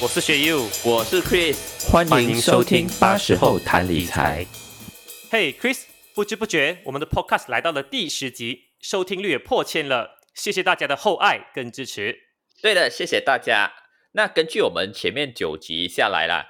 我是学 U，我是 Chris，欢迎收听八十后谈理财。嘿，Chris，不知不觉我们的 Podcast 来到了第十集，收听率也破千了，谢谢大家的厚爱跟支持。对的，谢谢大家。那根据我们前面九集下来啦，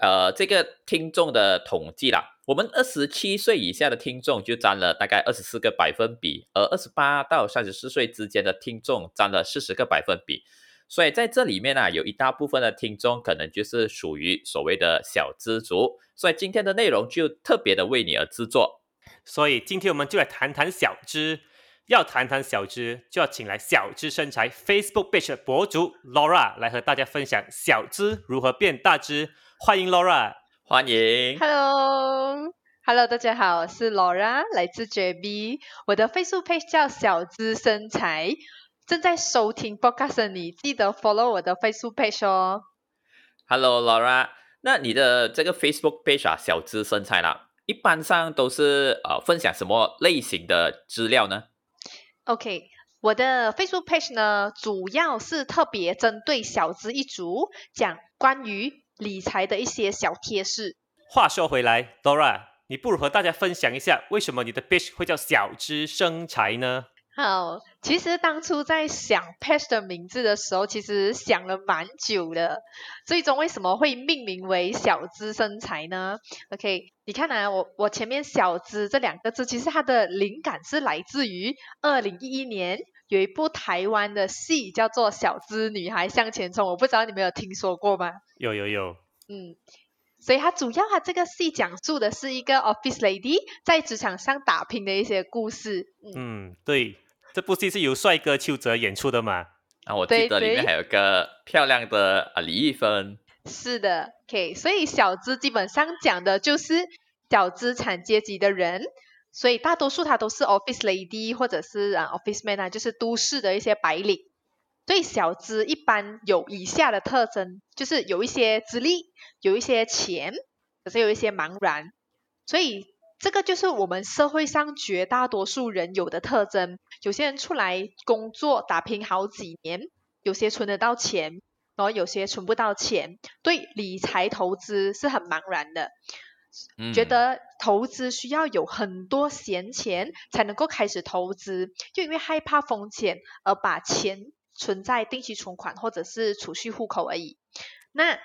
呃，这个听众的统计啦，我们二十七岁以下的听众就占了大概二十四个百分比，而二十八到三十四岁之间的听众占了四十个百分比。所以在这里面呢，有一大部分的听众可能就是属于所谓的小资族，所以今天的内容就特别的为你而制作。所以今天我们就来谈谈小资，要谈谈小资，就要请来小资身材 Facebook page 的博主 Laura 来和大家分享小资如何变大资。欢迎 Laura，欢迎。Hello，Hello，大家好，我是 Laura，来自 JB，我的 Facebook page 叫小资身材。正在收听 podcast 的你，记得 follow 我的 Facebook page 哦。Hello Laura，那你的这个 Facebook page 啊，小资身材啦，一般上都是呃分享什么类型的资料呢？OK，我的 Facebook page 呢，主要是特别针对小资一族，讲关于理财的一些小贴士。话说回来，Laura，你不如和大家分享一下，为什么你的 page 会叫小资生财呢？好，其实当初在想 page 的名字的时候，其实想了蛮久的。最终为什么会命名为小资身材呢？OK，你看啊，我我前面“小资”这两个字，其实它的灵感是来自于二零一一年有一部台湾的戏叫做《小资女孩向前冲》，我不知道你们有听说过吗？有有有，嗯。所以它主要它这个戏讲述的是一个 office lady 在职场上打拼的一些故事。嗯，嗯，对，这部戏是由帅哥邱泽演出的嘛？啊，我记得里面还有个漂亮的啊李易峰。是的，OK，所以小资基本上讲的就是小资产阶级的人，所以大多数他都是 office lady 或者是啊 office man 啊，就是都市的一些白领。所以小资一般有以下的特征，就是有一些资历，有一些钱，可是有一些茫然。所以这个就是我们社会上绝大多数人有的特征。有些人出来工作打拼好几年，有些存得到钱，然后有些存不到钱，对理财投资是很茫然的，嗯觉得投资需要有很多闲钱才能够开始投资，就因为害怕风险而把钱存在定期存款或者是储蓄户口而已。那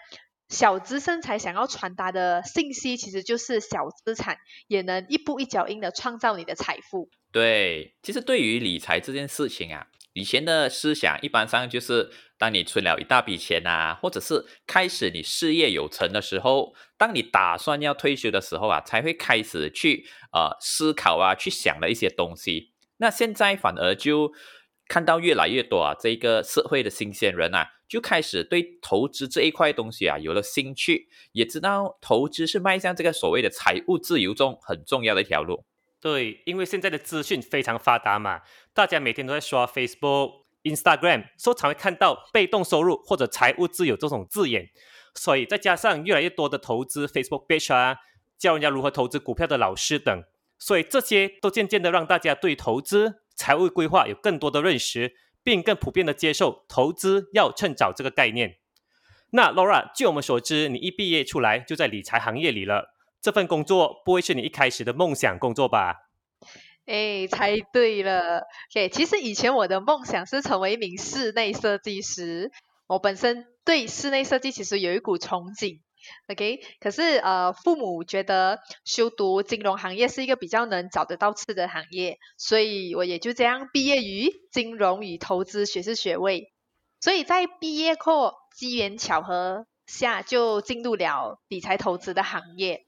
小资身材想要传达的信息，其实就是小资产也能一步一脚印的创造你的财富。对，其实对于理财这件事情啊，以前的思想一般上就是，当你存了一大笔钱啊，或者是开始你事业有成的时候，当你打算要退休的时候啊，才会开始去呃思考啊，去想的一些东西。那现在反而就看到越来越多啊，这个社会的新鲜人啊，就开始对投资这一块东西啊有了兴趣，也知道投资是迈向这个所谓的财务自由中很重要的一条路。对，因为现在的资讯非常发达嘛，大家每天都在刷 Facebook、Instagram，所以常会看到被动收入或者财务自由这种字眼。所以再加上越来越多的投资 Facebook page 啊，教人家如何投资股票的老师等，所以这些都渐渐的让大家对投资、财务规划有更多的认识，并更普遍的接受投资要趁早这个概念。那 Laura，据我们所知，你一毕业出来就在理财行业里了。这份工作不会是你一开始的梦想工作吧？哎，猜对了。OK，其实以前我的梦想是成为一名室内设计师。我本身对室内设计其实有一股憧憬。OK，可是呃，父母觉得修读金融行业是一个比较能找得到吃的行业，所以我也就这样毕业于金融与投资学士学位。所以在毕业后机缘巧合下，就进入了理财投资的行业。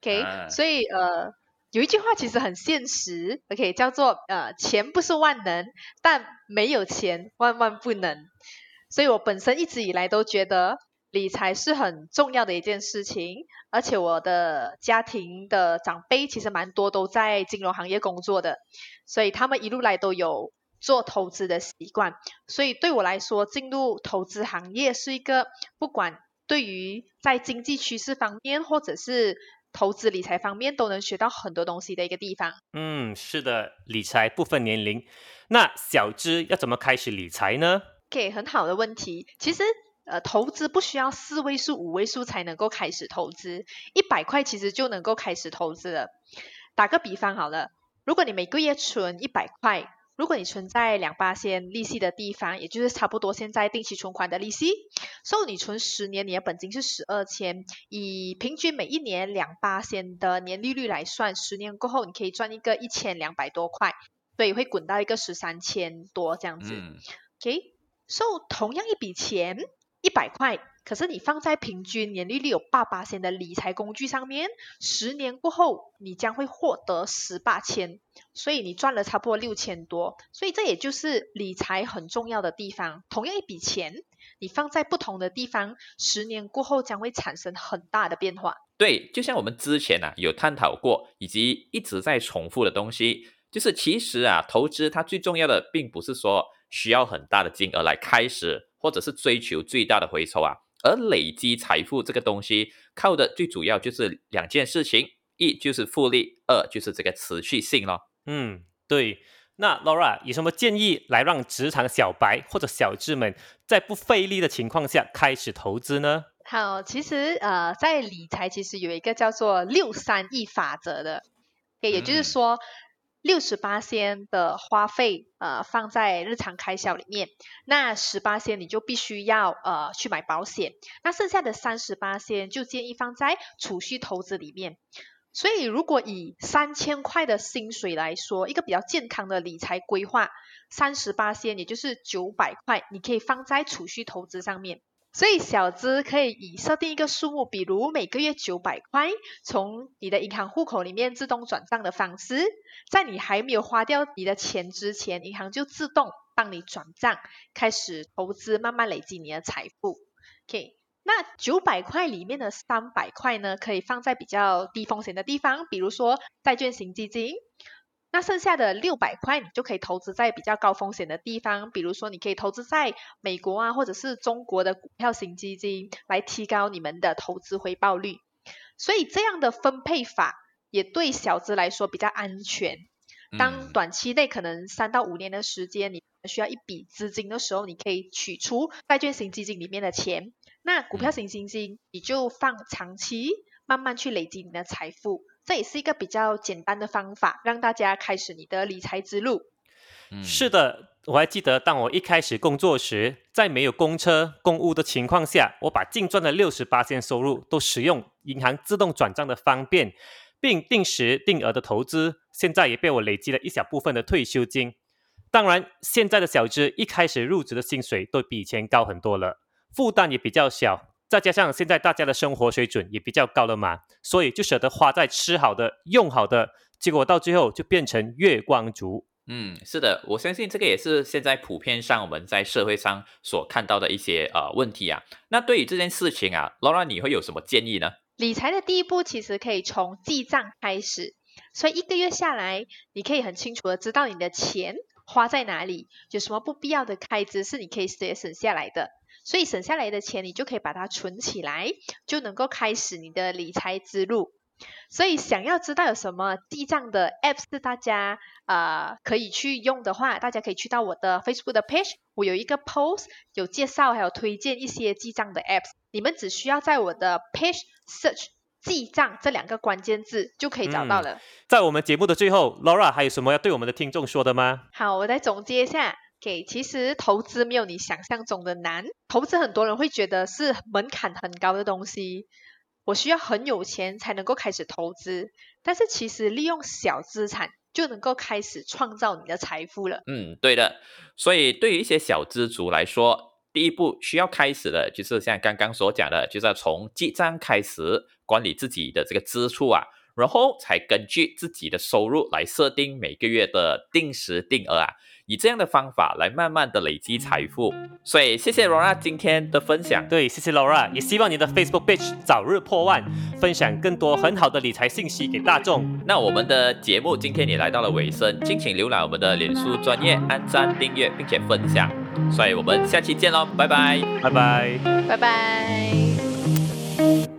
OK，、啊所以呃，有一句话其实很现实，OK，叫做呃，钱不是万能，但没有钱万万不能。所以我本身一直以来都觉得理财是很重要的一件事情，而且我的家庭的长辈其实蛮多都在金融行业工作的，所以他们一路来都有做投资的习惯，所以对我来说，进入投资行业是一个不管对于在经济趋势方面，或者是投资理财方面，都能学到很多东西的一个地方。嗯，是的，理财不分年龄。那小资要怎么开始理财呢？OK，很好的问题。其实呃，投资不需要四位数、五位数才能够开始投资，一百块其实就能够开始投资了。打个比方好了，如果你每个月存一百块，如果你存在两八仙利息的地方，也就是差不多现在定期存款的利息，所以你存十年，你的本金是十二千，以平均每一年两八仙的年利率来算，十年过后你可以赚一个一千两百多块，所以会滚到一个十三千多这样子。嗯 OK，so 同样一笔钱一百块，可是你放在平均年利率有八八千的理财工具上面，十年过后你将会获得十八千，所以你赚了差不多六千多，所以这也就是理财很重要的地方。同样一笔钱，你放在不同的地方，十年过后将会产生很大的变化。对，就像我们之前啊有探讨过，以及一直在重复的东西，就是其实啊，投资它最重要的，并不是说需要很大的金额来开始，或者是追求最大的回酬啊，而累积财富这个东西，靠的最主要就是两件事情，一就是复利，二就是这个持续性咯。嗯，对。那 Laura 有什么建议来让职场小白或者小智们在不费力的情况下开始投资呢？好，其实呃，在理财其实有一个叫做六三一法则的，也也就是嗯说，六十八先的花费呃放在日常开销里面，那十八先你就必须要呃去买保险，那剩下的三十八先就建议放在储蓄投资里面。所以，如果以三千块的薪水来说，一个比较健康的理财规划，三十八先也就是九百块，你可以放在储蓄投资上面。所以小资可以以设定一个数目，比如每个月九百块，从你的银行户口里面自动转账的方式，在你还没有花掉你的钱之前，银行就自动帮你转账，开始投资，慢慢累积你的财富。OK，那九百块里面的三百块呢，可以放在比较低风险的地方，比如说债券型基金。那剩下的六百块，你就可以投资在比较高风险的地方，比如说你可以投资在美国啊，或者是中国的股票型基金，来提高你们的投资回报率。所以这样的分配法也对小资来说比较安全。当嗯短期内可能三到五年的时间，你需要一笔资金的时候，你可以取出债券型基金里面的钱，那股票型基金你就放长期，慢慢去累积你的财富。这也是一个比较简单的方法，让大家开始你的理财之路。嗯是的，我还记得，当我一开始工作时，在没有公车、公屋的情况下，我把净赚的六十八线收入都使用银行自动转账的方便，并定时定额的投资，现在也被我累积了一小部分的退休金。当然，现在的小资一开始入职的薪水都比以前高很多了，负担也比较小。再加上现在大家的生活水准也比较高了嘛，所以就舍得花在吃好的、用好的，结果到最后就变成月光族。嗯，是的，我相信这个也是现在普遍上我们在社会上所看到的一些呃问题啊。那对于这件事情啊，Laura 你会有什么建议呢？理财的第一步其实可以从记账开始，所以一个月下来，你可以很清楚的知道你的钱花在哪里，有什么不必要的开支是你可以直接省下来的。所以省下来的钱，你就可以把它存起来，就能够开始你的理财之路。所以想要知道有什么记账的 App 是大家呃可以去用的话，大家可以去到我的 Facebook 的 page，我有一个 post 有介绍还有推荐一些记账的 Apps，你们只需要在我的 page search 记账这两个关键字就可以找到了。在我们节目的最后，Laura 还有什么要对我们的听众说的吗？好，我再总结一下。给，其实投资没有你想象中的难。投资很多人会觉得是门槛很高的东西，我需要很有钱才能够开始投资。但是其实利用小资产就能够开始创造你的财富了。嗯，对的。所以对于一些小资族来说，第一步需要开始的就是像刚刚所讲的，就是要从记账开始管理自己的这个支出啊，然后才根据自己的收入来设定每个月的定时定额啊，以这样的方法来慢慢的累积财富。所以谢谢 Laura 今天的分享。对，谢谢 Laura，也希望你的 Facebook page 早日破万，分享更多很好的理财信息给大众。那我们的节目今天也来到了尾声，敬请浏览我们的脸书专业，按赞、订阅并且分享。所以我们下期见喽，拜拜。拜拜。拜拜。